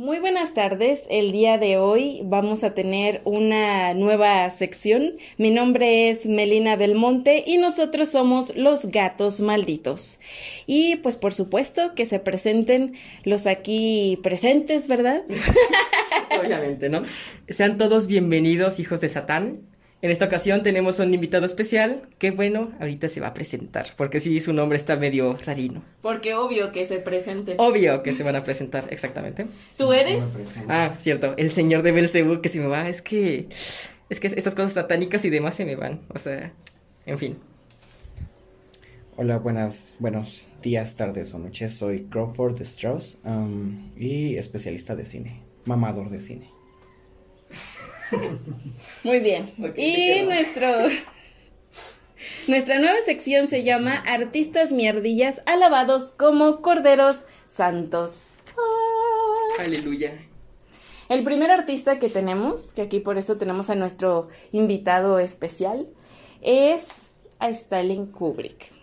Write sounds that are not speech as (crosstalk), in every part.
Muy buenas tardes. El día de hoy vamos a tener una nueva sección. Mi nombre es Melina Belmonte y nosotros somos los gatos malditos. Y pues por supuesto que se presenten los aquí presentes, ¿verdad? (laughs) Obviamente, ¿no? Sean todos bienvenidos, hijos de Satán. En esta ocasión tenemos un invitado especial que, bueno, ahorita se va a presentar, porque sí, su nombre está medio rarino. Porque obvio que se presenten. Obvio que se van a presentar, exactamente. ¿Tú eres? Ah, cierto, el señor de Belcebú que se me va, es que, es que estas cosas satánicas y demás se me van, o sea, en fin. Hola, buenas, buenos días, tardes o noches. Soy Crawford Strauss um, y especialista de cine, mamador de cine. Muy bien. y nuestro nuestra nueva sección se llama Artistas mierdillas alabados como corderos santos. Ah. Aleluya. El primer artista que tenemos, que aquí por eso tenemos a nuestro invitado especial, es a Stalin Kubrick.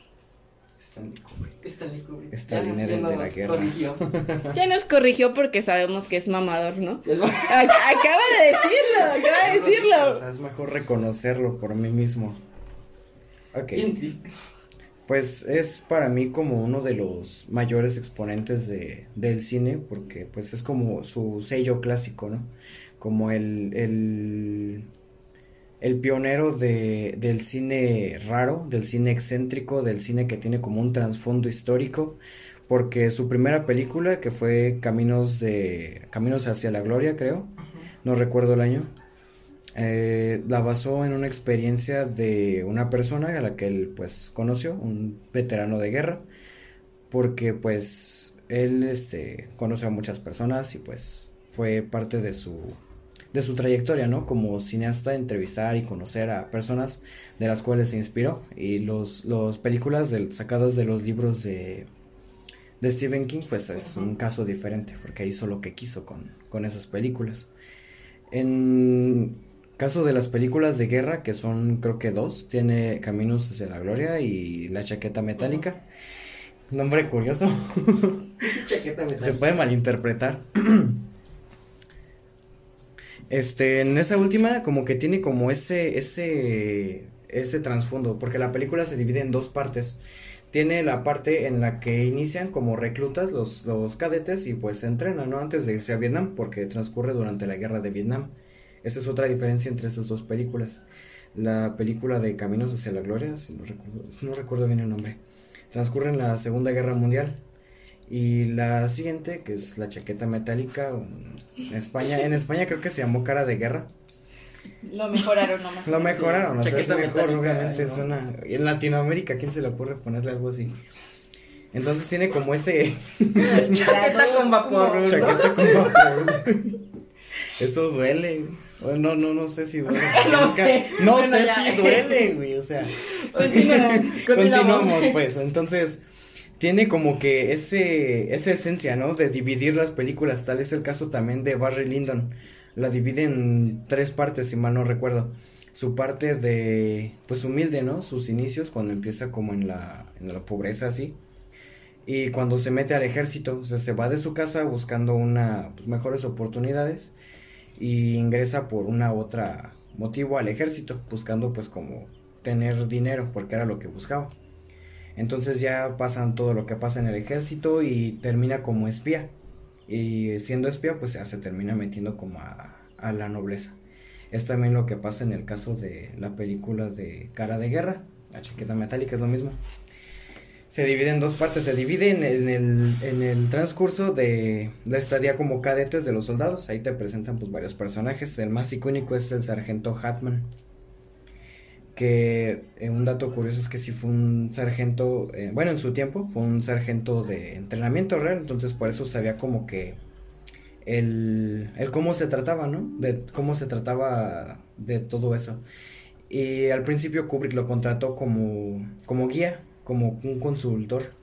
Stanley Kubrick. Stanley Kubrick. Stalin Ya- ya de la nos guerra. corrigió. (laughs) Ya nos corrigió porque sabemos que es mamador, ¿no? Es Acaba de decirlo, acaba de O decirlo. sea, es mejor reconocerlo por mí mismo. Ok. Pues es para mí como uno de los mayores exponentes de, del cine, porque pues es como su sello clásico, ¿no? Como el, el, el pionero de, del cine raro, del cine excéntrico, del cine que tiene como un trasfondo histórico, porque su primera película, que fue Caminos de, Caminos hacia la Gloria, creo, no recuerdo el año, eh, la basó en una experiencia de una persona a la que él pues conoció, un veterano de guerra, porque pues él este conoció a muchas personas y pues fue parte de su de su trayectoria, ¿no? Como cineasta entrevistar y conocer a personas de las cuales se inspiró y los los películas sacadas de los libros de de Stephen King pues es un caso diferente porque hizo lo que quiso con con esas películas. En caso de las películas de guerra, que son creo que dos, tiene Caminos hacia la Gloria y La Chaqueta Metálica. Nombre curioso, (laughs) Chaqueta se metálica. puede malinterpretar. Este, en esa última como que tiene como ese, ese, ese trasfondo, porque la película se divide en dos partes. Tiene la parte en la que inician como reclutas los, los cadetes y pues se entrenan, ¿no? Antes de irse a Vietnam, porque transcurre durante la guerra de Vietnam. Esa es otra diferencia entre esas dos películas. La película de Caminos hacia la Gloria, si no recuerdo, no recuerdo bien el nombre, transcurre en la Segunda Guerra Mundial. Y la siguiente, que es la chaqueta metálica, en España, en España creo que se llamó Cara de Guerra. Lo mejoraron nomás. Lo mejoraron, o sea, es mejor, obviamente en Latinoamérica, ¿quién se le ocurre ponerle algo así? Entonces tiene como ese (laughs) Chaqueta con vapor. ¿no? chaqueta con vapor. Eso duele. No, no, no sé si duele. (laughs) No sé. No Bueno, sé ya. si duele, güey. O sea, (laughs) Continuamos. continuamos, pues. Entonces, tiene como que ese, esa esencia, ¿no? De dividir las películas. Tal es el caso también de Barry Lyndon. La divide en tres partes, si mal no recuerdo. Su parte de, pues humilde, ¿no? Sus inicios, cuando empieza como en la, en la pobreza, así. Y cuando se mete al ejército, o sea, se va de su casa buscando una, pues, mejores oportunidades. Y ingresa por una otra motivo al ejército, buscando pues como tener dinero, porque era lo que buscaba. Entonces ya pasan todo lo que pasa en el ejército y termina como espía. Y siendo espía, pues ya se termina metiendo como a, la nobleza. Es también lo que pasa en el caso de la película de Cara de Guerra, la chaqueta metálica es lo mismo. Se divide en dos partes, se divide en, en el, en el transcurso de la estadía como cadetes de los soldados. Ahí te presentan pues varios personajes. El más icónico es el sargento Hatman. Que eh, un dato curioso es que sí fue un sargento, eh, bueno, en su tiempo fue un sargento de entrenamiento real, entonces por eso sabía como que el, el cómo se trataba, ¿no? De cómo se trataba de todo eso. Y al principio Kubrick lo contrató como, como guía, como un consultor.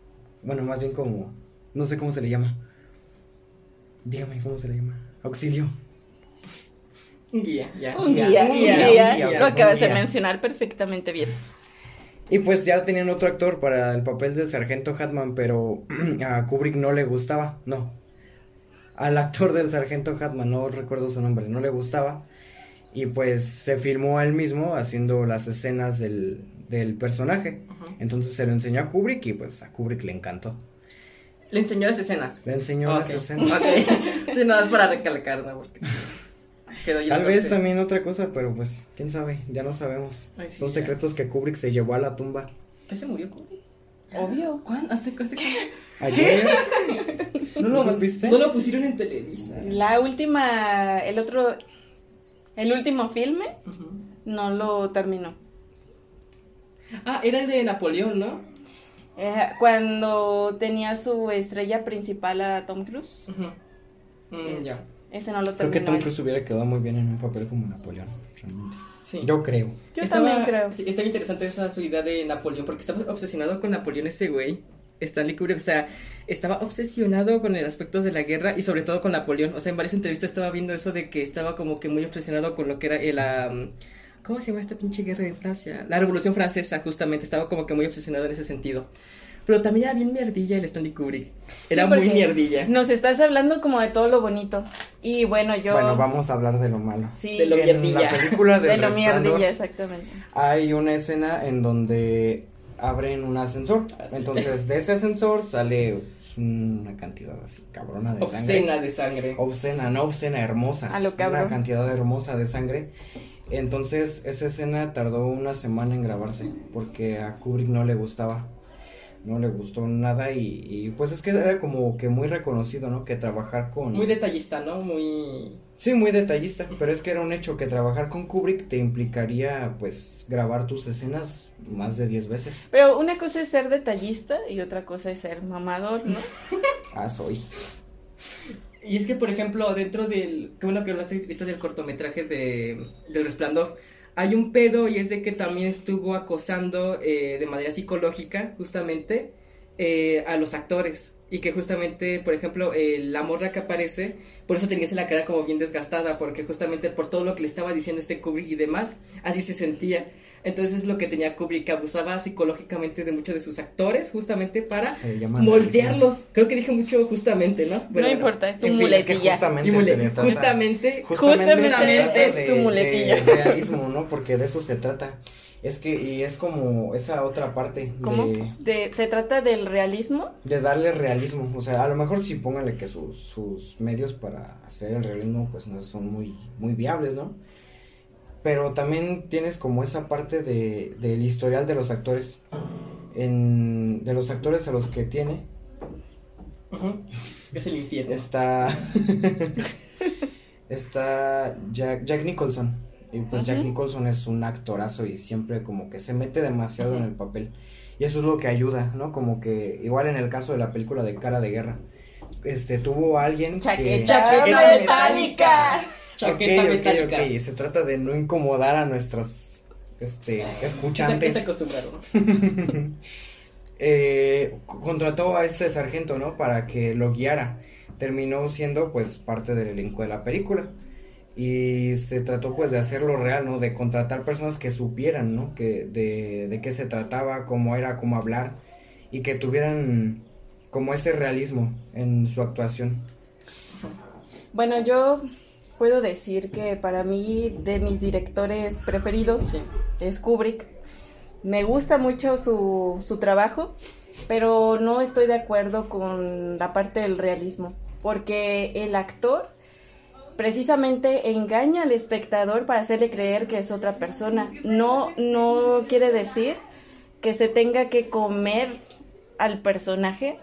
Bueno, más bien como, no sé cómo se le llama. Dígame cómo se le llama. Auxilio. Un guía, ya. Un guía, un un guía, guía, Lo acabas de mencionar perfectamente bien. Y pues ya tenían otro actor para el papel del sargento Hatman, pero (clears throat) a Kubrick no le gustaba, no. al actor del sargento Hatman, no recuerdo su nombre, no le gustaba. Y pues se filmó a él mismo haciendo las escenas del, del personaje. Entonces se lo enseñó a Kubrick y pues a Kubrick le encantó. Le enseñó las escenas. Le enseñó las escenas. Ok. (laughs) Sí, no, es para recalcar, ¿no? Porque (laughs) Tal vez parte. también otra cosa, pero pues, quién sabe, ya no sabemos. Ay, sí, Son ya. secretos que Kubrick se llevó a la tumba. ¿Qué se murió Kubrick? Obvio. ¿Cuándo? ¿Hasta casi? Ayer. ¿No (laughs) ¿No lo supiste? No lo pusieron en Televisa. La última, el otro, el último filme no lo terminó. Ah, era el de Napoleón, ¿no? Eh, cuando tenía su estrella principal a Tom Cruise. Mm, Es- ya. Ese no lo Creo que Tom. Cruise hubiera quedado muy bien en un papel como Napoleón, realmente. Sí. Yo creo. Yo Estaba- también creo. Sí, estaba interesante esa su idea de Napoleón, porque estaba obsesionado con Napoleón ese güey. Stanley Kubrick, o sea, estaba obsesionado con el aspecto de la guerra y sobre todo con Napoleón. O sea, en varias entrevistas estaba viendo eso de que estaba como que muy obsesionado con lo que era el... ¿Cómo se llama esta pinche guerra de Francia? La Revolución Francesa, justamente. Estaba como que muy obsesionado en ese sentido. Pero también era bien mierdilla el Stanley Kubrick. Era Sí, muy mierdilla. Nos estás hablando como de todo lo bonito. Y bueno, yo. Bueno, vamos a hablar de lo malo. Sí, de lo en mierdilla. la película de de lo mierdilla, exactamente. hay una escena en donde abren un ascensor. Ah. Entonces, de ese ascensor sale pues, una cantidad así cabrona de sangre. Obscena de sangre. Obscena, no obscena, hermosa. A lo cabrón. Una cantidad hermosa de sangre. Entonces, esa escena tardó una semana en grabarse porque a Kubrick no le gustaba. No le gustó nada y, y, pues es que era como que muy reconocido, ¿no? Que trabajar con... Muy detallista, ¿no? Muy... Sí, muy detallista, pero es que era un hecho que trabajar con Kubrick te implicaría pues grabar tus escenas más de 10 veces. Pero una cosa es ser detallista y otra cosa es ser mamador, ¿no? (laughs) Ah, soy. Y es que, por ejemplo, dentro del. Qué bueno que hablaste del cortometraje de, del resplandor. Hay un pedo y es de que también estuvo acosando eh, de manera psicológica, justamente, eh, a los actores. Y que justamente, por ejemplo, eh, la morra que aparece, por eso tenía la cara como bien desgastada, porque justamente por todo lo que le estaba diciendo este Kubrick y demás, así se sentía. Entonces es lo que tenía Kubrick, que abusaba psicológicamente de muchos de sus actores, justamente para moldearlos. Creo que dije mucho justamente, ¿no? No importa, es tu en fin, muletilla. Es que justamente trata- justamente, Justamente trata es tu muletilla. de realismo, ¿no? Porque de eso se trata. Es que, y es como esa otra parte ¿Cómo? de, De, se trata del realismo. de darle realismo. O sea, a lo mejor sí pónganle que sus, sus medios para hacer el realismo pues no son muy, muy viables, ¿no? Pero también tienes como esa parte de, del historial de los actores. En, de los actores a los que tiene. Ujú, es el infierno. Está. (laughs) está Jack, Jack Nicholson. Y pues Jack. Nicholson es un actorazo y siempre como que se mete demasiado en Ujú. el papel. Y eso es lo que ayuda, ¿no? Como que, igual en el caso de la película de Cara de Guerra, este, tuvo a alguien que... Chaqueta, Chaqueta metálica. Chaqueta Ok, ok, metálica. ok, y se trata de no incomodar a nuestros, este, Quizá que escuchantes. se acostumbraron. (laughs) eh, contrató a este sargento, ¿no? Para que lo guiara. Terminó siendo, pues, parte del elenco de la película. Y se trató, pues, de hacerlo real, ¿no? De contratar personas que supieran, ¿no? Que, de, de qué se trataba, cómo era, cómo hablar. Y que tuvieran como ese realismo en su actuación. Bueno, yo puedo decir que para mí, de mis directores preferidos, Sí. es Kubrick. Me gusta mucho su, su trabajo, pero no estoy de acuerdo con la parte del realismo, porque el actor precisamente engaña al espectador para hacerle creer que es otra persona. No, no quiere decir que se tenga que comer al personaje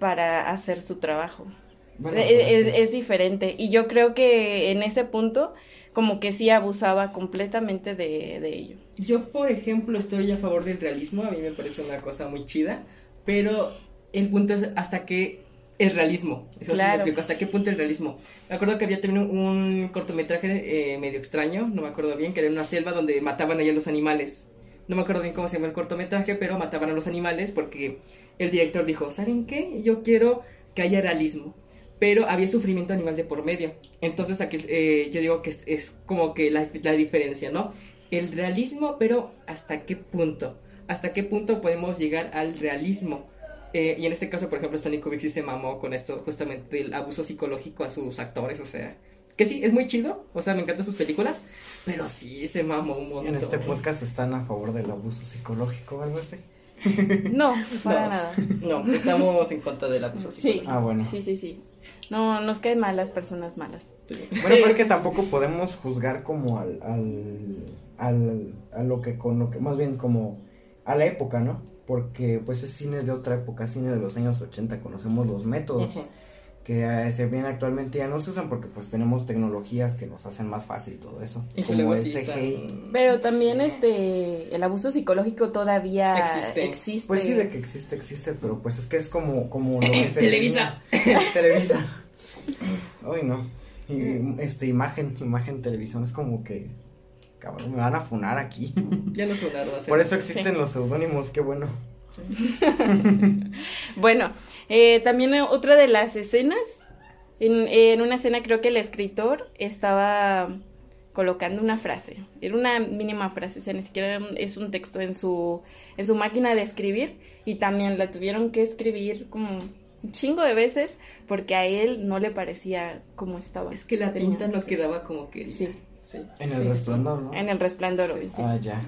para hacer su trabajo. Bueno, es, es- es- es diferente. Y yo creo que en ese punto, como que sí abusaba completamente de, de ello. Yo, por ejemplo, estoy a favor del realismo. A mí me parece una cosa muy chida. Pero el punto es hasta qué es realismo. Eso sí me Claro. explico. ¿Hasta qué punto el realismo? Me acuerdo que había también un, cortometraje eh, medio extraño. No me acuerdo bien. Que era en una selva donde mataban ahí a los animales. No me acuerdo bien cómo se llama el cortometraje. Pero mataban a los animales porque el director dijo: ¿Saben qué? Yo quiero que haya realismo. Pero había sufrimiento animal de por medio. Entonces aquí eh, yo digo que es, es como que la, la diferencia, ¿no? El realismo, pero ¿hasta qué punto? ¿Hasta qué punto podemos llegar al realismo? Eh, y en este caso, por ejemplo, Stanley Kubrick sí se mamó con esto, justamente el abuso psicológico a sus actores, o sea, que sí, es muy chido, o sea, me encantan sus películas, pero sí se mamó un montón. En este podcast están a favor del abuso psicológico o algo así. (laughs) No, para No. nada. No, estamos en contra del abuso Sí. psicológico. Ah, bueno. Sí, sí, sí. No, nos caen mal las personas malas. Bueno, pero es que tampoco podemos juzgar como al, al, al, a lo que, con lo que, más bien como a la época, ¿no? Porque pues es cine de otra época, cine de los años 80, conocemos los métodos. Que se ven actualmente ya no se usan porque pues tenemos tecnologías que nos hacen más fácil todo eso, Y como el CGI. Pero también este el abuso psicológico todavía Existe. existe. Pues sí, de que existe, existe, pero pues es que es como, como lo que se Televisa. (laughs) Televisa. Ay, no. Y, este, imagen, imagen, televisión, es como que, cabrón, me van a funar aquí. (laughs) Ya no sonaron. hace Por eso existen los seudónimos, qué bueno. (laughs) Bueno, eh, también otra de las escenas, en, en una escena creo que el escritor estaba colocando una frase, era una mínima frase, o sea, ni siquiera era un- es un texto en su, en su máquina de escribir y también la tuvieron que escribir como un chingo de veces porque a él no le parecía como estaba. Es que la Tenía tinta no que- quedaba como quería. Sí. Sí. En el Sí, sí, resplandor, ¿no? En el resplandor, Sí. obvio, sí. Ah, ya.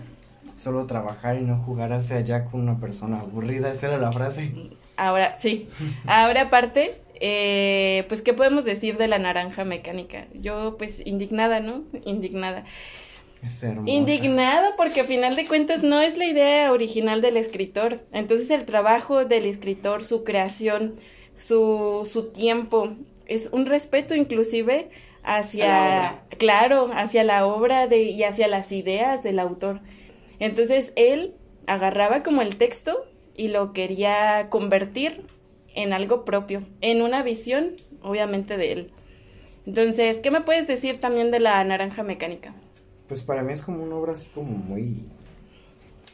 Solo trabajar y no jugar hacia allá con una persona aburrida, esa era la frase. Ahora, sí. Ahora aparte, eh, pues, ¿qué podemos decir de la naranja mecánica? Yo, pues, indignada, ¿no? Indignada. Es hermosa. Indignada porque a final de cuentas no es la idea original del escritor. Entonces el trabajo del escritor, su creación, su, su tiempo, es un respeto inclusive hacia, claro, hacia la obra de, y hacia las ideas del autor. Entonces él agarraba como el texto y lo quería convertir en algo propio, en una visión, obviamente, de él. Entonces, ¿qué me puedes decir también de la naranja mecánica? Pues para mí es como una obra así como muy,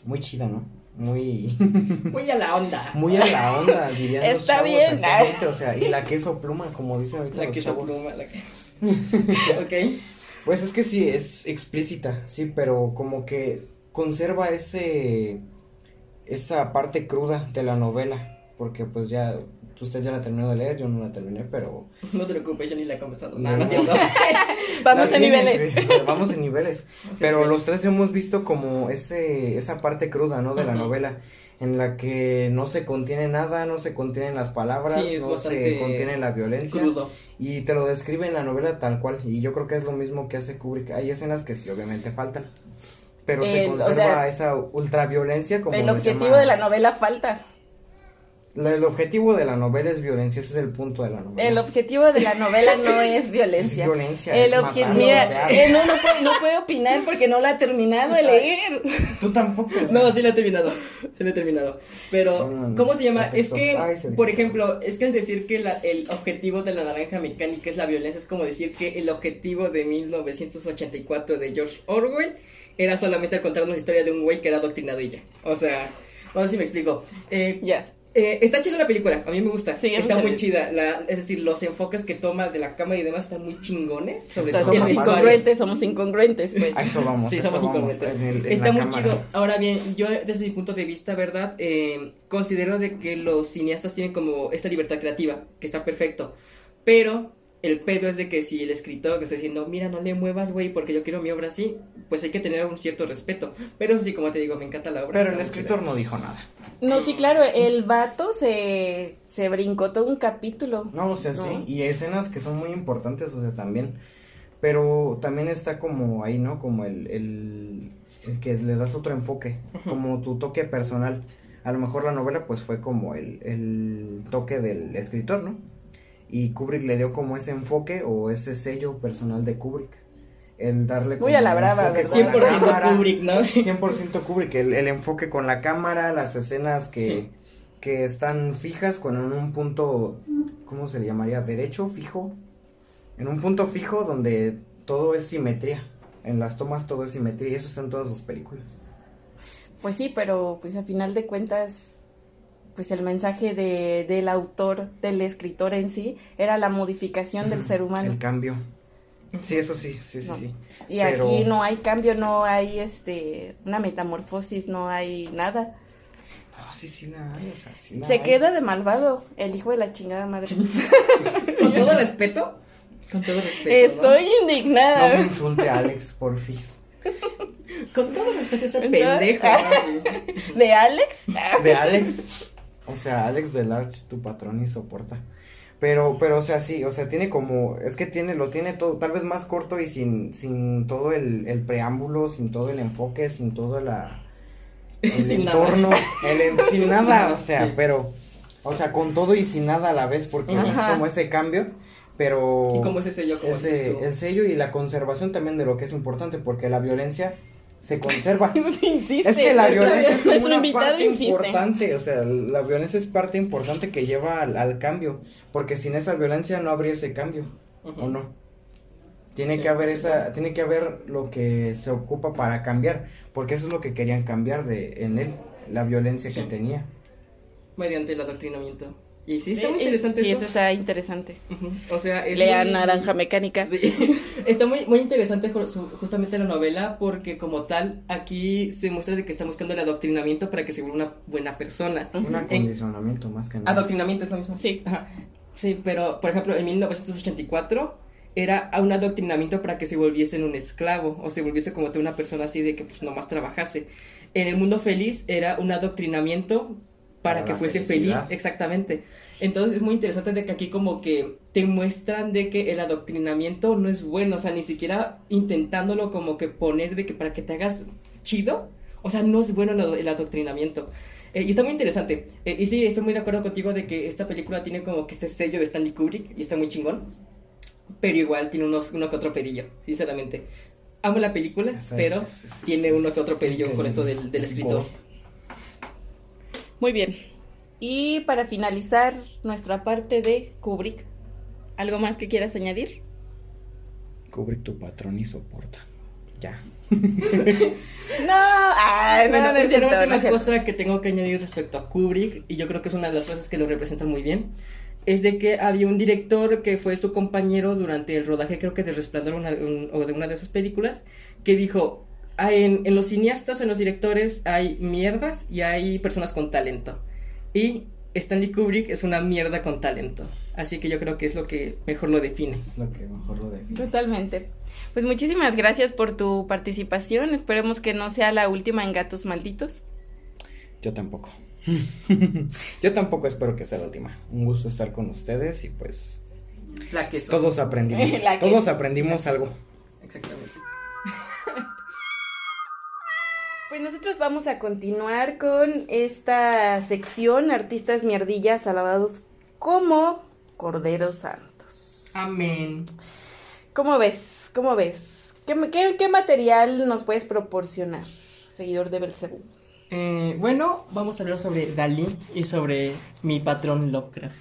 muy chida, ¿no? Muy, (laughs) Muy a la onda. muy a la onda, (laughs) dirían los Está chavos, bien. exactamente, o sea, y la queso pluma, como dicen ahorita La los que hizo chavos. pluma, la que. (laughs) ok. Pues es que sí, es explícita, sí, pero como que conserva ese, esa parte cruda de la novela, porque pues ya, usted ya la terminó de leer, yo no la terminé, pero... (laughs) No te preocupes, yo ni la he comenzado. No. No, no es cierto. (laughs) Vamos a niveles. sí, o sea, vamos en niveles. (laughs) Vamos en Pero los tres hemos visto como ese, esa parte cruda, ¿no? De la novela, en la que no se contiene nada, no se contienen las palabras, Sí, no se contiene la violencia. Crudo. Y te lo describe en la novela tal cual. Y yo creo que es lo mismo que hace Kubrick. Hay escenas que sí, obviamente faltan. Pero se El- o conserva sea, esa ultraviolencia como El objetivo llama- de la novela falta. La- el objetivo de la novela es violencia, ese es el punto de la novela. El objetivo de la novela no es violencia. Es violencia, El es matar, Mira, eh, no, no, puede, no puede opinar porque no la ha terminado de leer. Tú tampoco. No, sí lo he terminado. Sí lo he terminado. Pero, Mm, ¿cómo se llama? el Es que, Ay, se por ejemplo, es que al decir que la- el objetivo de la naranja mecánica es la violencia, es como decir que el objetivo de 1984 de George Orwell era solamente contarnos la historia de un güey que era adoctrinado y ya. O sea, no sé si me explico. Eh, Ya. eh, está chida la película, a mí me gusta. Sí, está muy chida. La, es decir, los enfoques que toma de la cámara y demás están muy chingones. O Sobre sea, todo en somos incongruentes, somos incongruentes, pues. A eso vamos. Sí, eso somos vamos, incongruentes. en el- en Está muy cámara. chido. Ahora bien, yo desde mi punto de vista, ¿verdad? Eh, considero de que los cineastas tienen como esta libertad creativa, que está perfecto. Pero el pedo es de que si el escritor que está diciendo, mira, no le muevas, güey, porque yo quiero mi obra así, pues hay que tener un cierto respeto. Pero eso sí, como te digo, me encanta la obra. Pero el escritor no dijo nada. No, sí, claro, el vato se, se brincó todo un capítulo. No, o sea, No. sí. Y escenas que son muy importantes, o sea, también. Pero también está como ahí, ¿no? Como el, el, el que le das otro enfoque, como tu toque personal. A lo mejor la novela pues fue como el, el toque del escritor, ¿no? Y Kubrick le dio como ese enfoque o ese sello personal de Kubrick. El darle Muy a la brava, enfoque ¿verdad? con la 100% cámara. Kubrick, ¿no? 100% Kubrick, el, el enfoque con la cámara, las escenas que, Sí. que están fijas con en un punto, ¿cómo se le llamaría? Derecho, fijo. En un punto fijo donde todo es simetría. En las tomas todo es simetría y eso está en todas sus películas. Pues sí, pero pues a final de cuentas, pues el mensaje de, del autor, del escritor en sí, era la modificación del ser humano. El cambio. Sí, eso sí, sí, sí, No. sí. Y Pero- aquí no hay cambio, no hay este una metamorfosis, no hay nada. sí, sí la hay, o sea, sí la Se hay. queda de malvado, el hijo de la chingada madre. (laughs) Con todo respeto. Con todo respeto. ¿no? Estoy indignada. No me insulte, Alex, porfis. Con todo respeto, pendejo. ¿no? (laughs) ¿De Alex? De Alex. O sea, Alex de Large, tu patrón y soporta. Pero, pero, o sea, sí, o sea, tiene como, es que tiene, lo tiene todo, tal vez más corto y sin, sin todo el, el preámbulo, sin todo el enfoque, sin todo la, el (laughs) Sin nada. entorno, el sin nada, o sea, Sí. pero, o sea, con todo y sin nada a la vez, porque es como ese cambio, pero. ¿Y cómo es ese sello? ¿Cómo ese- el sello y la conservación también de lo que es importante, porque la violencia se conserva. (laughs) insiste. Es que la violencia es como una parte insiste. importante, o sea, la violencia es parte importante que lleva al, al cambio, porque sin esa violencia no habría ese cambio. ¿o no? Tiene Sí, que haber sí. esa, tiene que haber lo que se ocupa para cambiar, porque eso es lo que querían cambiar de en él, la violencia Sí. que tenía. Mediante el adoctrinamiento. Y sí, está Eh, muy eh, interesante Sí, eso. eso está interesante. Ujú. O sea, es Lea muy- Naranja Mecánica. Sí. (laughs) Está muy, muy interesante justamente la novela porque como tal aquí se muestra de que está buscando el adoctrinamiento para que se vuelva una buena persona. Un acondicionamiento más que nada. Adoctrinamiento es lo mismo. Sí. Ajá. Sí, pero por ejemplo en 1984 era un adoctrinamiento para que se volviese un esclavo o se volviese como una persona así de que pues nomás trabajase. En el mundo feliz era un adoctrinamiento para, Para que fuese felicidad. feliz, exactamente. Entonces es muy interesante de que aquí como que te muestran de que el adoctrinamiento no es bueno, o sea, ni siquiera intentándolo como que poner de que para que te hagas chido, o sea, no es bueno el, ado- el adoctrinamiento. Eh, y está muy interesante. Eh, y sí, estoy muy de acuerdo contigo de que esta película tiene como que este sello de Stanley Kubrick y está muy chingón. Pero igual tiene unos, uno que otro pedillo, sinceramente. Amo la película, pero tiene uno que otro pedillo con esto del, del es escritor. Muy bien. Y para finalizar nuestra parte de Kubrick, ¿algo más que quieras añadir? Kubrick tu patrón y soporta. Ya. (laughs) No, ay, no, Bueno, no cierto, no última cierto. cosa que tengo que añadir respecto a Kubrick, y yo creo que es una de las cosas que lo representan muy bien, es de que había un director que fue su compañero durante el rodaje, creo que de Resplandor una- un- o de una de esas películas, que dijo, "Ah, en, en los cineastas o en los directores hay mierdas y hay personas con talento. Y Stanley Kubrick es una mierda con talento. Así que yo creo que es lo que mejor lo define. Es lo que mejor lo define. Totalmente. Pues muchísimas gracias por tu participación. Esperemos que no sea la última en Gatos Malditos. Yo tampoco. (laughs) Yo tampoco espero que sea la última. Un gusto estar con ustedes y pues La que son. todos aprendimos. (laughs) La que- todos aprendimos La que algo. Exactamente. Pues nosotros vamos a continuar con esta sección Artistas Mierdillas alabados como Corderos Santos. Amén. ¿Cómo ves? ¿Cómo ves? ¿Qué, qué, qué material nos puedes proporcionar, seguidor de Belcebú? Eh, bueno, vamos a hablar sobre Dalí y sobre mi patrón Lovecraft.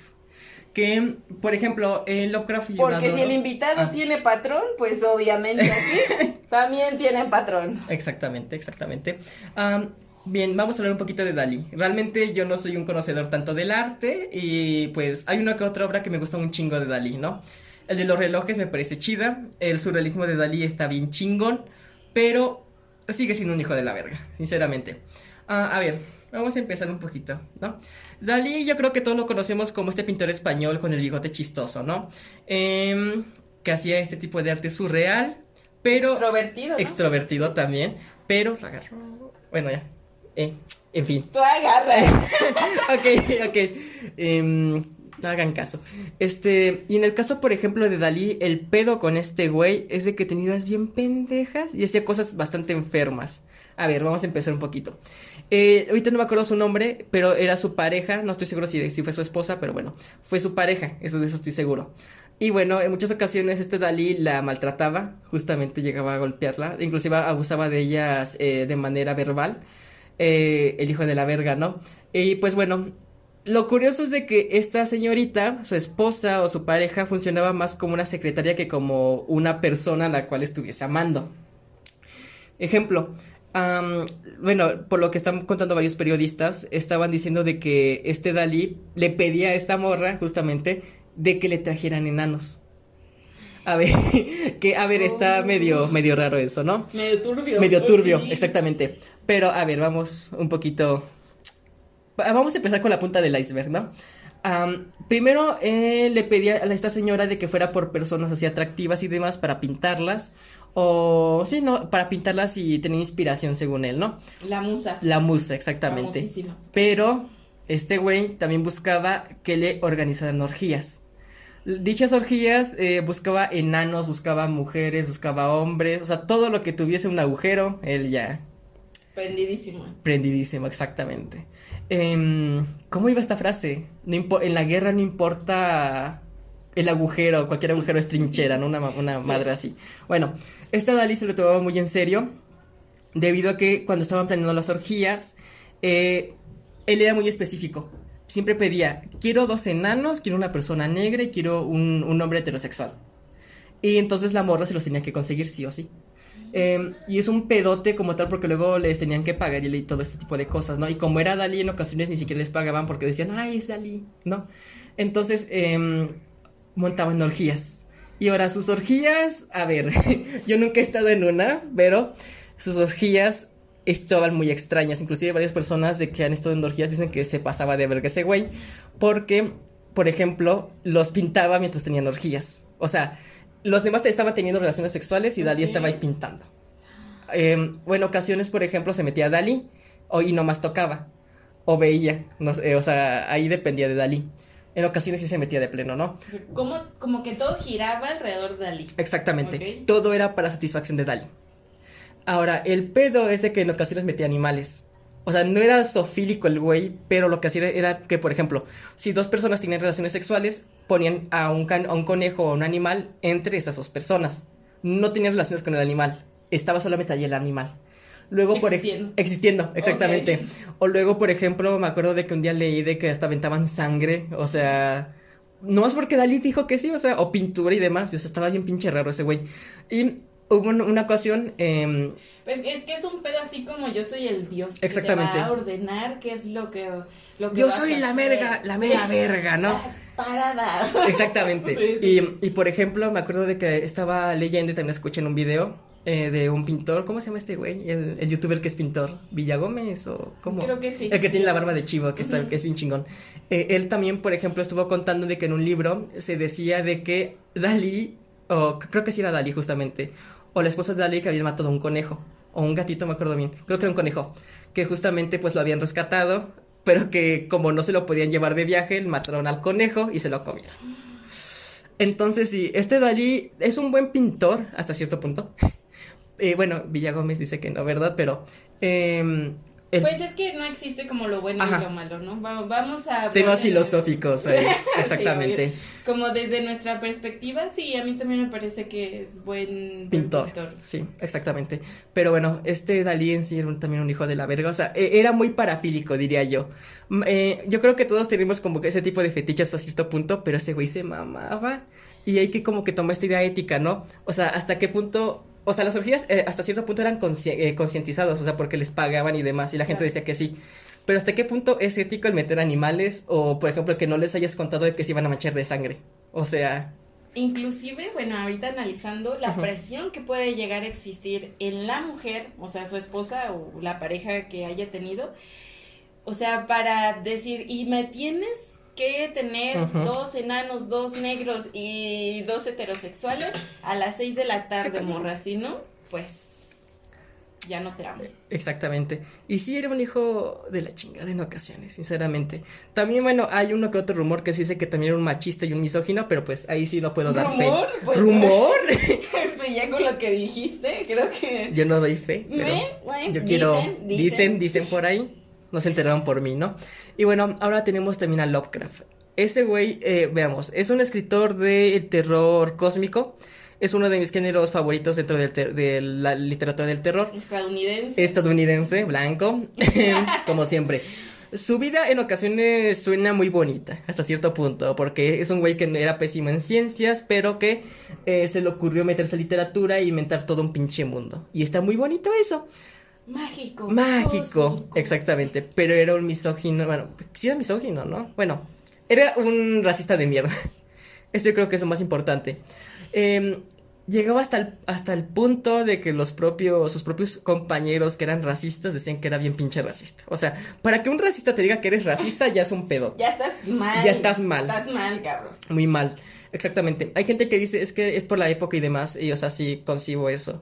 Que, por ejemplo, en Lovecraft yo Porque si el invitado Ah, tiene patrón, pues obviamente aquí (laughs) también tienen patrón. Exactamente, exactamente. Am, bien, vamos a hablar un poquito de Dalí. Realmente yo no soy un conocedor tanto del arte y pues hay una que otra obra que me gusta un chingo de Dalí, ¿no? El de los relojes me parece chida, el surrealismo de Dalí está bien chingón, pero sigue siendo un hijo de la verga, sinceramente. Ah, a ver, vamos a empezar un poquito, ¿no? Dalí yo creo que todos lo conocemos como este pintor español con el bigote chistoso, ¿no? Em, que hacía este tipo de arte surreal, pero Extrovertido, ¿no? extrovertido también, pero la. Bueno, ya. Eh, en fin. Tú agarra. (laughs) ok, ok. Em, no hagan caso. Este, y en el caso, por ejemplo, de Dalí, el pedo con este güey es de que tenía ideas bien pendejas y hacía cosas bastante enfermas. A ver, vamos a empezar un poquito. Eh, ahorita no me acuerdo su nombre, pero era su pareja. No estoy seguro si, si fue su esposa, pero bueno, fue su pareja, eso de eso estoy seguro. Y bueno, en muchas ocasiones este Dalí la maltrataba, justamente llegaba a golpearla, inclusive abusaba de ellas eh, de manera verbal, eh, el hijo de la verga, ¿no? Y pues bueno, lo curioso es de que esta señorita, su esposa o su pareja, funcionaba más como una secretaria que como una persona a la cual estuviese amando. Ejemplo, bueno, por lo que están contando varios periodistas, estaban diciendo de que este Dalí le pedía a esta morra, justamente, de que le trajeran enanos. A ver, (laughs) que a ver, está Oh. medio, medio raro eso, ¿no? Medio turbio. Medio turbio, Sí. exactamente. Pero a ver, vamos un poquito vamos a empezar con la punta del iceberg, ¿no? primero eh, le pedía a esta señora de que fuera por personas así atractivas y demás para pintarlas. O sí, ¿no? Para pintarlas y tener inspiración según él, ¿no? La musa. La musa, exactamente. Pero este güey también buscaba que le organizaran orgías. Dichas orgías eh, buscaba enanos, buscaba mujeres, buscaba hombres, o sea, todo lo que tuviese un agujero, él ya. Prendidísimo. Prendidísimo, exactamente. Em, ¿Cómo iba esta frase? No en la guerra no importa el agujero, cualquier agujero es trinchera, ¿no? Una, una madre así. Bueno, esta Dalí se lo tomaba muy en serio, debido a que cuando estaban planeando las orgías, eh, él era muy específico. Siempre pedía, quiero dos enanos, quiero una persona negra y quiero un, un hombre heterosexual. Y entonces la morra se los tenía que conseguir sí o sí. Em, y es un pedote como tal porque luego les tenían que pagar y todo este tipo de cosas, ¿no? Y como era Dalí en ocasiones ni siquiera les pagaban porque decían, ay, es Dalí, ¿no? Entonces eh, montaban orgías. Y ahora sus orgías, a ver, (laughs) yo nunca he estado en una, pero sus orgías estaban muy extrañas. Inclusive varias personas de que han estado en orgías dicen que se pasaba de verga ese güey. Porque, por ejemplo, los pintaba mientras tenían orgías. O sea, los demás estaban teniendo relaciones sexuales y Dalí estaba ahí pintando. Eh, bueno, ocasiones, por ejemplo, se metía a Dalí o, y nomás tocaba. O veía, no sé, o sea, ahí dependía de Dalí. En ocasiones sí se metía de pleno, ¿no? Como, como que todo giraba alrededor de Dalí. Exactamente. Todo era para satisfacción de Dalí. Ahora, el pedo es de que en ocasiones metía animales. O sea, no era sofílico el güey, pero lo que hacía era que, por ejemplo, si dos personas tenían relaciones sexuales, ponían a un, a un conejo o un animal entre esas dos personas. No tenían relaciones con el animal, estaba solamente allí el animal. Luego, existiendo. por existiendo, exactamente. O luego, por ejemplo, me acuerdo de que un día leí de que hasta aventaban sangre, o sea, no es porque Dalí dijo que sí, o sea, o pintura y demás, o sea, estaba bien pinche raro ese güey. Y hubo una ocasión. Eh, pues es que es un pedo así como yo soy el dios. Exactamente. Que va a ordenar qué es lo que. Lo que yo soy la merga, la mera (laughs) verga, ¿no? Parada. (laughs) Exactamente. Y, y, por ejemplo, me acuerdo de que estaba leyendo y también escuché en un video eh, de un pintor. ¿Cómo se llama este güey? El, el, youtuber que es pintor. ¿Villagómez o cómo? Creo que sí. El que tiene la barba de chivo, que, está, que es bien chingón. Eh, él también, por ejemplo, estuvo contando de que en un libro se decía de que Dalí, o creo que sí era Dalí justamente o la esposa de Dalí que había matado a un conejo, o un gatito, me acuerdo bien, creo que era un conejo, que justamente pues lo habían rescatado, pero que como no se lo podían llevar de viaje, mataron al conejo y se lo comieron. Entonces sí, este Dalí es un buen pintor hasta cierto punto. (laughs) Eh, bueno, Villagómez dice que no, ¿verdad? Pero eh, pues es que no existe como lo bueno y lo malo, ¿no? Vamos a... Temas filosóficos, ahí, (laughs) exactamente. como desde nuestra perspectiva, sí, a mí también me parece que es buen pintor. Sí, exactamente. Pero bueno, este Dalí en sí era también un hijo de la verga, o sea, e, era muy parafílico, diría yo. Eh, yo creo que todos tenemos como que ese tipo de fetiches a cierto punto, pero ese güey se mamaba y hay que como que tomar esta idea ética, ¿no? O sea, hasta qué punto o sea, las orgías eh, hasta cierto punto eran eh, concientizados, o sea, porque les pagaban y demás, y la gente decía que sí. Pero hasta qué punto es ético el meter animales o, por ejemplo, que no les hayas contado de que se iban a manchar de sangre? O sea... Inclusive, bueno, ahorita analizando la presión que puede llegar a existir en la mujer, o sea, su esposa o la pareja que haya tenido, o sea, para decir, y me tienes que tener dos enanos, dos negros y dos heterosexuales a las seis de la tarde, morracino, pues ya no te amo. Exactamente. Y sí era un hijo de la chingada en ocasiones, sinceramente. También, bueno, hay uno que otro rumor que sí dice que también era un machista y un misógino, pero pues ahí sí no puedo dar fe. Pues, ¿Rumor? (laughs) Este, ya con lo que dijiste, creo que... Yo no doy fe, pero yo quiero... dicen, dicen por ahí no se enteraron por mí, ¿no? Y bueno, ahora tenemos también a Lovecraft. Ese güey, eh, veamos, es un escritor del terror cósmico. Es uno de mis géneros favoritos dentro de la literatura del terror. Estadounidense. Estadounidense, blanco, (laughs) como siempre. Su vida en ocasiones suena muy bonita, hasta cierto punto, porque es un güey que era pésimo en ciencias, pero que eh, se le ocurrió meterse a literatura e inventar todo un pinche mundo. Y está muy bonito eso. Mágico. Mágico, exactamente. Pero era un misógino, bueno, sí era misógino, ¿no? Bueno, era un racista de mierda. (laughs) Eso yo creo que es lo más importante. Em, llegaba hasta el, hasta el punto de que los propios, sus propios compañeros que eran racistas decían que era bien pinche racista. O sea, para que un racista te diga que eres racista, ya es un pedo. (laughs) Ya estás mal. Ya estás mal. Estás mal, cabrón. Muy mal. Exactamente. Hay gente que dice, es que es por la época y demás, y o sea, sí concibo eso.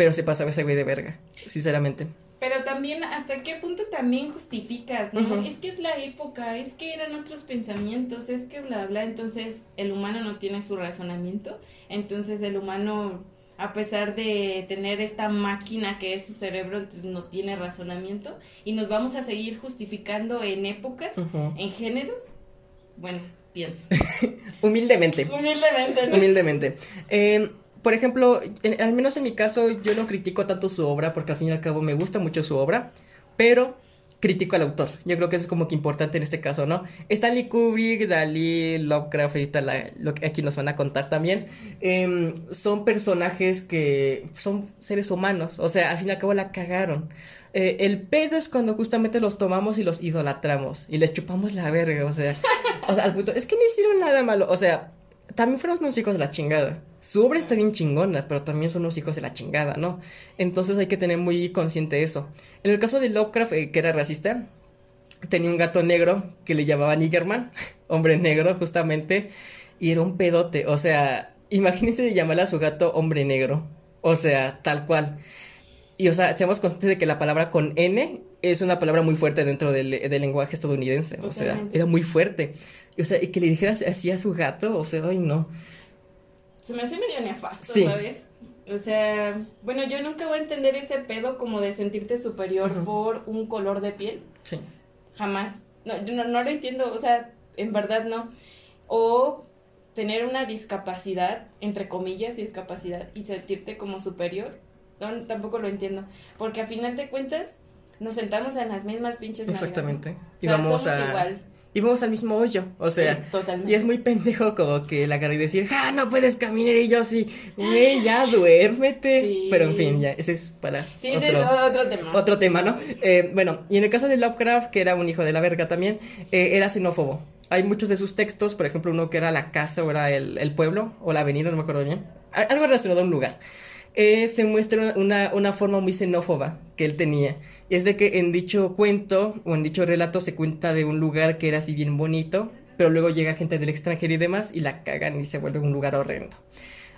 Pero se pasaba ese güey de verga, sinceramente. Pero también, ¿hasta qué punto también justificas, no? Es que es la época, es que eran otros pensamientos, es que bla, bla. Entonces, el humano no tiene su razonamiento. Entonces, el humano, a pesar de tener esta máquina que es su cerebro, entonces no tiene razonamiento. Y nos vamos a seguir justificando en épocas, en géneros. Bueno, pienso. (laughs) Humildemente. Humildemente, ¿no? Humildemente. Eh, por ejemplo, al menos en mi caso, yo no critico tanto su obra, porque al fin y al cabo me gusta mucho su obra, pero critico al autor. Yo creo que eso es como que importante en este caso, ¿no? Stanley Kubrick, Dalí, Lovecraft, ahorita lo que aquí nos van a contar también, em, son personajes que son seres humanos, o sea, al fin y al cabo la cagaron. Eh, el pedo es cuando justamente los tomamos y los idolatramos y les chupamos la verga, o sea, (laughs) o sea, al punto, es que no hicieron nada malo, o sea, también fueron unos hijos de la chingada. Su obra está bien chingona, pero también son unos hijos de la chingada, ¿no? Entonces hay que tener muy consciente eso. En el caso de Lovecraft, eh, que era racista, tenía un gato negro que le llamaba Niggerman, (laughs) hombre negro, justamente, y era un pedote. O sea, imagínense llamarle a su gato hombre negro. O sea, tal cual. Y, o sea, seamos conscientes de que la palabra con N es una palabra muy fuerte dentro del, lenguaje estadounidense. O sea, era muy fuerte. o sea, y que le dijeras así a su gato, o sea, ay, no. Se me hace medio nefasto, ¿sabes? O sea, bueno, yo nunca voy a entender ese pedo como de sentirte superior por un color de piel. Sí. Jamás. No, yo no, lo entiendo, o sea, en verdad no. O tener una discapacidad, entre comillas, discapacidad, y sentirte como superior tampoco lo entiendo. Porque a final de cuentas, nos sentamos en las mismas pinches Exactamente. Y vamos a... igual. Y vamos al mismo hoyo, o sea, y es muy pendejo como que la cara y decir, ah, no puedes caminar y yo sí, güey, ya duérmete. Pero en fin, ya, ese es para sí, otro, ese es otro tema. Otro tema, ¿no? Eh, bueno, y en el caso de Lovecraft, que era un hijo de la verga también, eh, era xenófobo. Hay muchos de sus textos, por ejemplo, uno que era la casa o era el, el pueblo o la avenida, no me acuerdo bien, algo relacionado a un lugar. Eh, se muestra una, una, forma muy xenófoba que él tenía. Y es de que en dicho cuento o en dicho relato se cuenta de un lugar que era así bien bonito, pero luego llega gente del extranjero y demás y la cagan y se vuelve un lugar horrendo.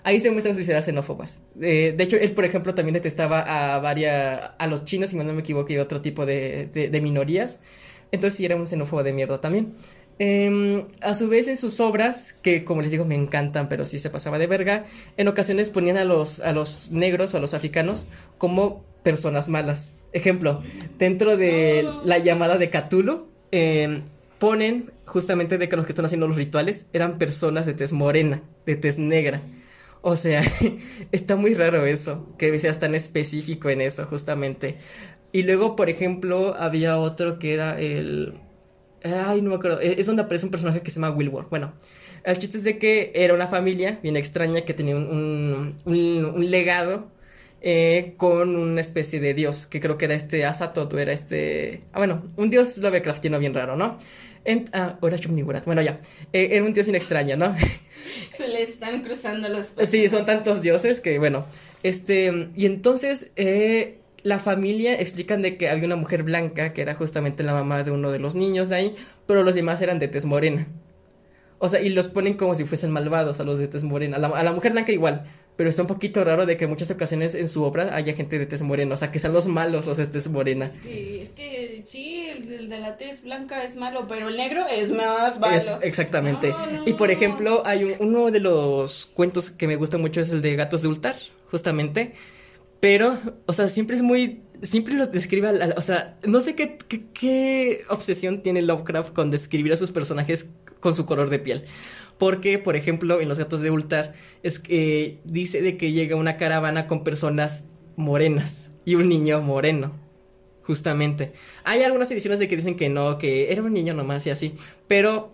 Ahí se muestran sus ideas xenófobas. Eh, de hecho, él, por ejemplo, también detestaba a varias, a los chinos, si no me equivoco, y otro tipo de, de, de minorías. Entonces sí era un xenófobo de mierda también. Em, a su vez en sus obras, que como les digo me encantan, pero sí se pasaba de verga, en ocasiones ponían a los, a los negros o a los africanos como personas malas. Ejemplo, dentro de la llamada de Cthulhu, em, ponen justamente de que los que están haciendo los rituales eran personas de tez morena, de tez negra. O sea, (laughs) está muy raro eso, que seas tan específico en eso, justamente. Y luego, por ejemplo, había otro que era el, Ay, no me acuerdo. Es donde aparece un personaje que se llama Wilbur. Bueno, el chiste es de que era una familia bien extraña que tenía un, un, legado eh, con una especie de dios, que creo que era este Azatoth, era este... Ah, bueno, un dios Lovecraftiano bien raro, ¿no? ah, o era Bueno, ya. Eh, era un dios bien extraño, ¿no? (laughs) Se le están cruzando los... Sí, son tantos dioses que, bueno. Este, y entonces... Eh, la familia explican de que había una mujer blanca que era justamente la mamá de uno de los niños de ahí, pero los demás eran de tez morena. O sea, y los ponen como si fuesen malvados a los de tez morena. A la, mujer blanca igual, pero está un poquito raro de que en muchas ocasiones en su obra haya gente de tez morena, o sea, que sean los malos los de tez morena. Es que, es que sí, el, de la tez blanca es malo, pero el negro es más malo. exactamente. y por ejemplo, hay uno de los cuentos que me gusta mucho es el de Gatos de Ultar, justamente pero, o sea, siempre es muy. Siempre lo describe. o sea, no sé qué, qué, obsesión tiene Lovecraft con describir a sus personajes con su color de piel. Porque, por ejemplo, en Los Gatos de Ultar, es que dice de que llega una caravana con personas morenas y un niño moreno. Justamente. Hay algunas ediciones de que dicen que no, que era un niño nomás y así. Pero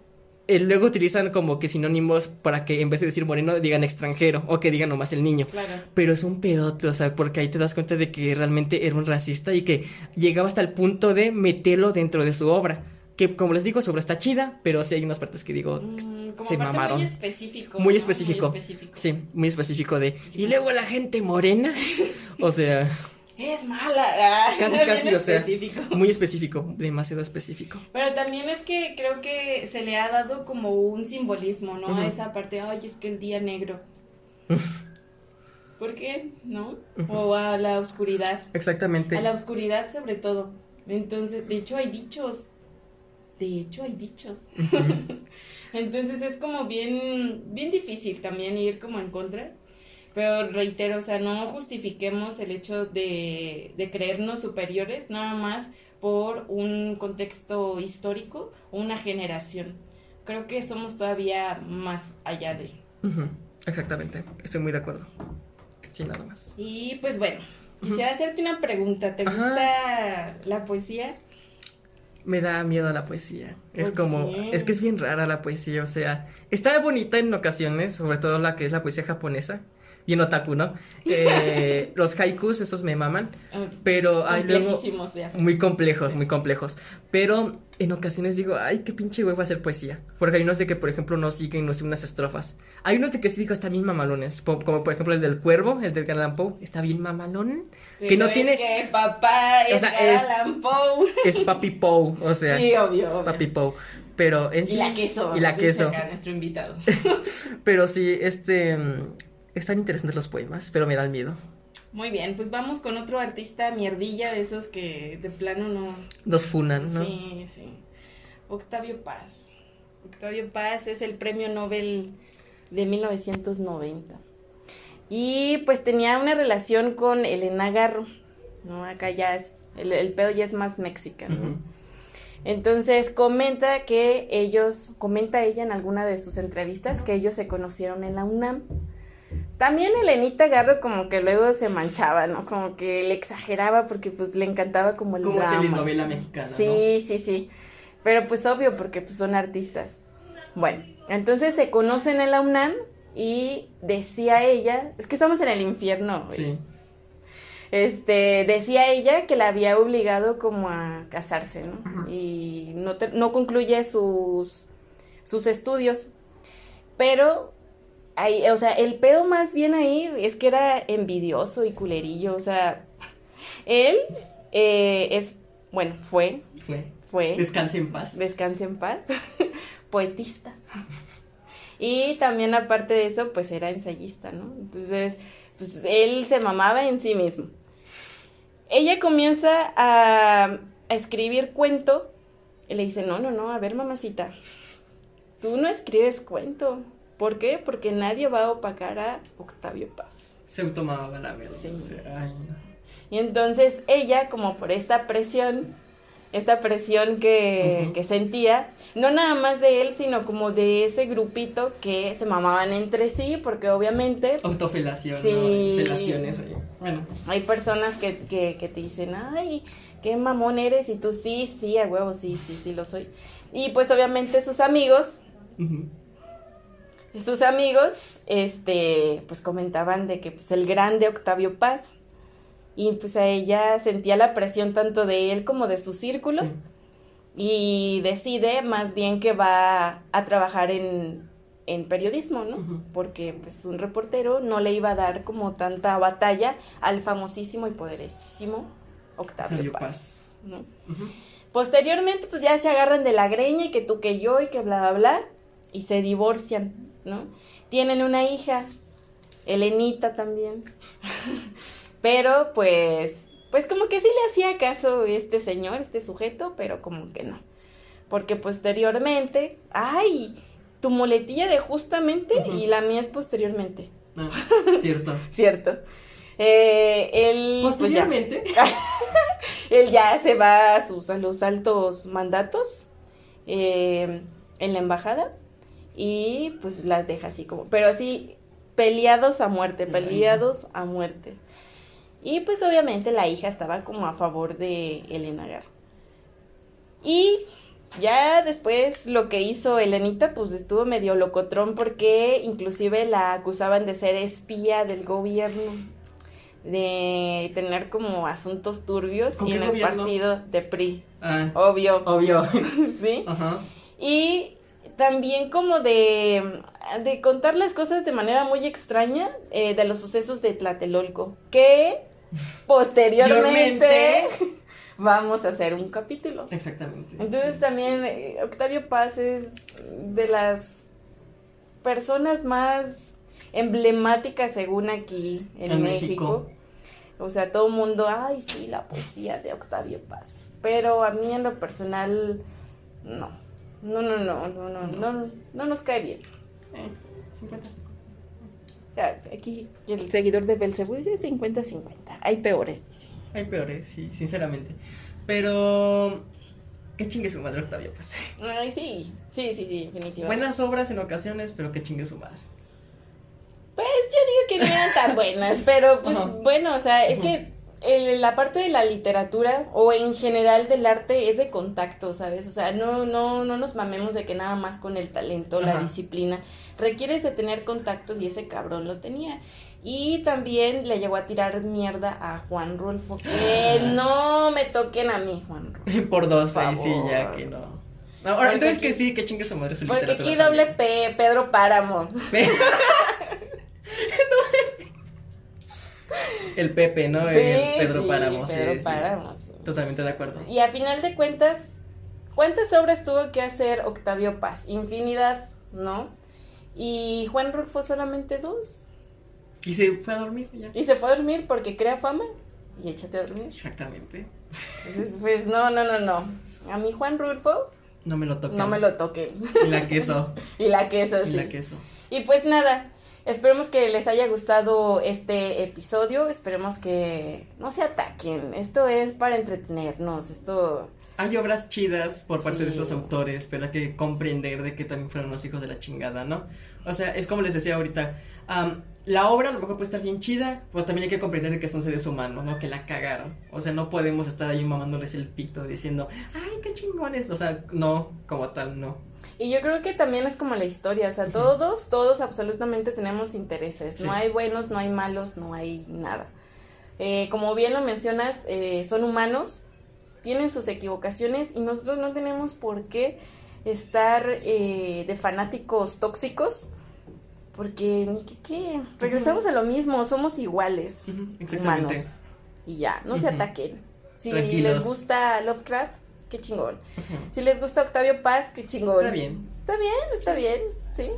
eh, luego utilizan como que sinónimos para que en vez de decir moreno digan extranjero o que digan nomás el niño. Claro. Pero es un pedote, o sea, porque ahí te das cuenta de que realmente era un racista y que llegaba hasta el punto de meterlo dentro de su obra. que como les digo, sobre está chida, pero sí hay unas partes que digo, Mm, como se mamaron. Muy específico. Muy ¿no? específico. Muy específico. Sí, muy específico de. Y luego la gente morena. (laughs) O sea, Es mala. Casi, casi, o sea. muy específico, demasiado específico. Pero también es que creo que se le ha dado como un simbolismo, ¿no? A esa parte, ay, es que el día negro. (laughs) ¿Por qué? ¿No? O a la oscuridad. Exactamente. A la oscuridad sobre todo. Entonces, de hecho hay dichos. De hecho hay dichos. (laughs) Entonces es como bien, bien difícil también ir como en contra. Pero reitero, o sea, no justifiquemos el hecho de, de creernos superiores nada más por un contexto histórico o una generación. Creo que somos todavía más allá de. Exactamente. Estoy muy de acuerdo. Sí, nada más. Y pues bueno, quisiera hacerte una pregunta. ¿Te Ajá. gusta la poesía? Me da miedo la poesía. Es ¿Por como, es que es bien rara la poesía, o sea, está bonita en ocasiones, sobre todo la que es la poesía japonesa, bien otaku, ¿no? Eh, (laughs) los haikus, esos me maman, Ah, pero hay luego muy complejos, muy complejos, pero en ocasiones digo, ay, qué pinche huevo hacer poesía, porque hay unos de que, por ejemplo, no siguen no sé, unas estrofas, hay unos de que sí digo, están bien mamalones, como por ejemplo el del cuervo, el del Allan Poe, está bien mamalón, que no tiene, Es que papá O es sea, es- Poe. es Papi Poe, o sea, Sí, obvio, obvio. Papi Poe, pero en sí, Y la queso. y la queso. nuestro invitado. (laughs) Pero sí, este. Están interesantes los poemas, pero me dan miedo. Muy bien, pues vamos con otro artista mierdilla de esos que de plano no. Los funan, ¿no? Sí, sí. Octavio Paz. Octavio Paz es el premio Nobel de 1990. Y pues tenía una relación con Elena Garro, ¿no? Acá ya es, el, el pedo ya es más mexicano. ¿no? Ujú. Entonces comenta que ellos, comenta ella en alguna de sus entrevistas que ellos se conocieron en la UNAM. También Elenita Garro como que luego se manchaba, ¿no? Como que le exageraba porque pues le encantaba como el Como drama. telenovela mexicana. Sí, sí, sí. Pero pues obvio porque pues son artistas. Bueno, entonces se conocen en la UNAM y decía ella, es que estamos en el infierno. Sí. Este, decía ella que la había obligado como a casarse, ¿no? Y no, te- no concluye sus, sus estudios. Pero, ahí, o sea, el pedo más bien ahí es que era envidioso y culerillo, o sea, él eh, es, bueno, fue, Fue. fue, Descanse en paz. descanse en paz, (laughs) poetista. Y también aparte de eso, pues era ensayista, ¿no? Entonces, pues él se mamaba en sí mismo. Ella comienza a, a escribir cuento y le dice, no, no, no, a ver mamacita, tú no escribes cuento. ¿Por qué? Porque nadie va a opacar a Octavio Paz. Se automaba la verdad. Sí. o sea, ay, no. Y entonces ella, como por esta presión, esta presión que, sentía, no nada más de él, sino como de ese grupito que se mamaban entre sí, porque obviamente Autofelación. Sí. ¿no? Felaciones. oye. Bueno. hay personas que, que, que te dicen, ay, qué mamón eres, y tú sí, sí, a huevo, sí, sí, sí lo soy. Y pues obviamente sus amigos, Ujú. Sus amigos, este, pues comentaban de que pues el grande Octavio Paz, y pues a ella sentía la presión tanto de él como de su círculo. Sí. y decide más bien que va a trabajar en, en periodismo, ¿no? Porque pues un reportero no le iba a dar como tanta batalla al famosísimo y poderosísimo Octavio Paz, Paz. ¿no? Ujú. Posteriormente pues ya se agarran de la greña y que tú que yo y que bla bla bla y se divorcian, ¿no? Tienen una hija, Elenita también. (laughs) Pero pues pues como que sí le hacía caso este señor, este sujeto, pero como que no. Porque posteriormente, ay, tu muletilla de justamente y la mía es posteriormente, Ah, (laughs) cierto. ¿cierto? Eh, él, pues ya, Posteriormente. (laughs) él ya se va a, sus, a los altos mandatos eh, en la embajada y pues las deja así como, pero así peleados a muerte, peleados a muerte. Y pues obviamente la hija estaba como a favor de Elena Garro. Y ya después lo que hizo Elenita pues estuvo medio locotrón porque inclusive la acusaban de ser espía del gobierno. de tener como asuntos turbios ¿Con y qué en el gobierno? partido de PRI, Ah, obvio, obvio. (laughs) ¿sí? Ajá. Y también como de, de contar las cosas de manera muy extraña eh, de los sucesos de Tlatelolco, que (laughs) posteriormente vamos a hacer un capítulo. Exactamente. Entonces también eh, Octavio Paz es de las personas más emblemáticas según aquí en, En México. México. O sea, todo el mundo, ay, sí, la poesía de Octavio Paz. Pero a mí en lo personal, no. No, no, no, no, no, no, no nos cae bien. Eh, 50 O sea, aquí el seguidor de Belcebú dice 50-50. Hay peores, dice. Hay peores, sí, sinceramente. Pero. Que chingue su madre Octavio Paz. Ay, sí, sí, sí, sí, definitivamente. Buenas obras en ocasiones, pero que chingue su madre. Pues yo digo que no eran tan buenas, pero pues bueno, o sea, es que el- la parte de la literatura o en general del arte es de contacto, ¿sabes? O sea, no, no, no nos mamemos de que nada más con el talento, la disciplina, requieres de tener contactos y ese cabrón lo tenía. Y también le llegó a tirar mierda a Juan Rulfo, que no me toquen a mí, Juan Rulfo. (laughs) Por dos, ahí sí, ya que no. No, ahora, entonces aquí- que sí, que chingue su madre su Porque aquí doble. P, Pedro Páramo. (laughs) (laughs) El Pepe, ¿no? Sí, el Pedro sí, Pedro sí. Totalmente de acuerdo. Y a final de cuentas, ¿cuántas obras tuvo que hacer Octavio Paz? Infinidad, ¿no? Y Juan Rulfo solamente dos. Y se fue a dormir ya. Y se fue a dormir porque crea fama. Y échate a dormir. Exactamente. Entonces, pues no, no, no, no. A mí Juan Rulfo No me lo tocan. no me lo toquen. (laughs) Y la queso. y la queso, Y sí. la queso. Y pues nada, esperemos que les haya gustado este episodio. Esperemos que no se ataquen. Esto es para entretenernos. Esto Hay obras chidas por parte de estos autores, pero hay que comprender de que también fueron unos hijos de la chingada, ¿no? O sea, es como les decía ahorita, am, la obra a lo mejor puede estar bien chida, pero también hay que comprender de que son seres humanos, ¿no? Que la cagaron. O sea, no podemos estar ahí mamándoles el pito diciendo, ay, qué chingones. O sea, no, como tal, no. Y yo creo que también es como la historia, o sea, todos, todos absolutamente tenemos intereses, Sí. no hay buenos, no hay malos, no hay nada. Eh, como bien lo mencionas, eh, son humanos, tienen sus equivocaciones y nosotros no tenemos por qué estar eh, de fanáticos tóxicos, porque ni que qué, regresamos a lo mismo, somos iguales, humanos, y ya, no se ataquen. Si Tranquilos. les gusta Lovecraft, qué chingón. Si les gusta Octavio Paz, qué chingón. Está bien. Está bien, está bien, sí.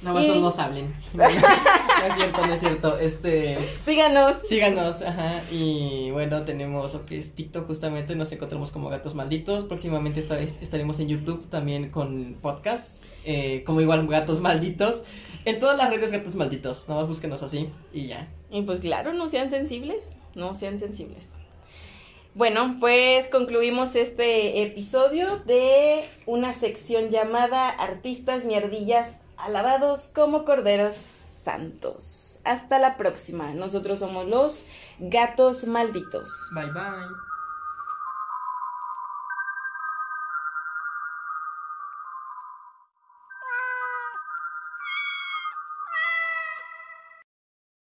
Nada más Y- no nos hablen. (laughs) no es cierto, no es cierto. Este. Síganos. Síganos, ajá, y bueno, tenemos lo que es TikTok justamente, nos encontramos como Gatos Malditos, próximamente esta vez estaremos en YouTube también con podcast, eh, como igual Gatos Malditos, en todas las redes Gatos Malditos, nada más búsquenos así y ya. Y pues claro, no sean sensibles, no sean sensibles. Bueno, pues concluimos este episodio de una sección llamada Artistas Mierdillas alabados como corderos santos. Hasta la próxima. Nosotros somos los gatos malditos. Bye bye.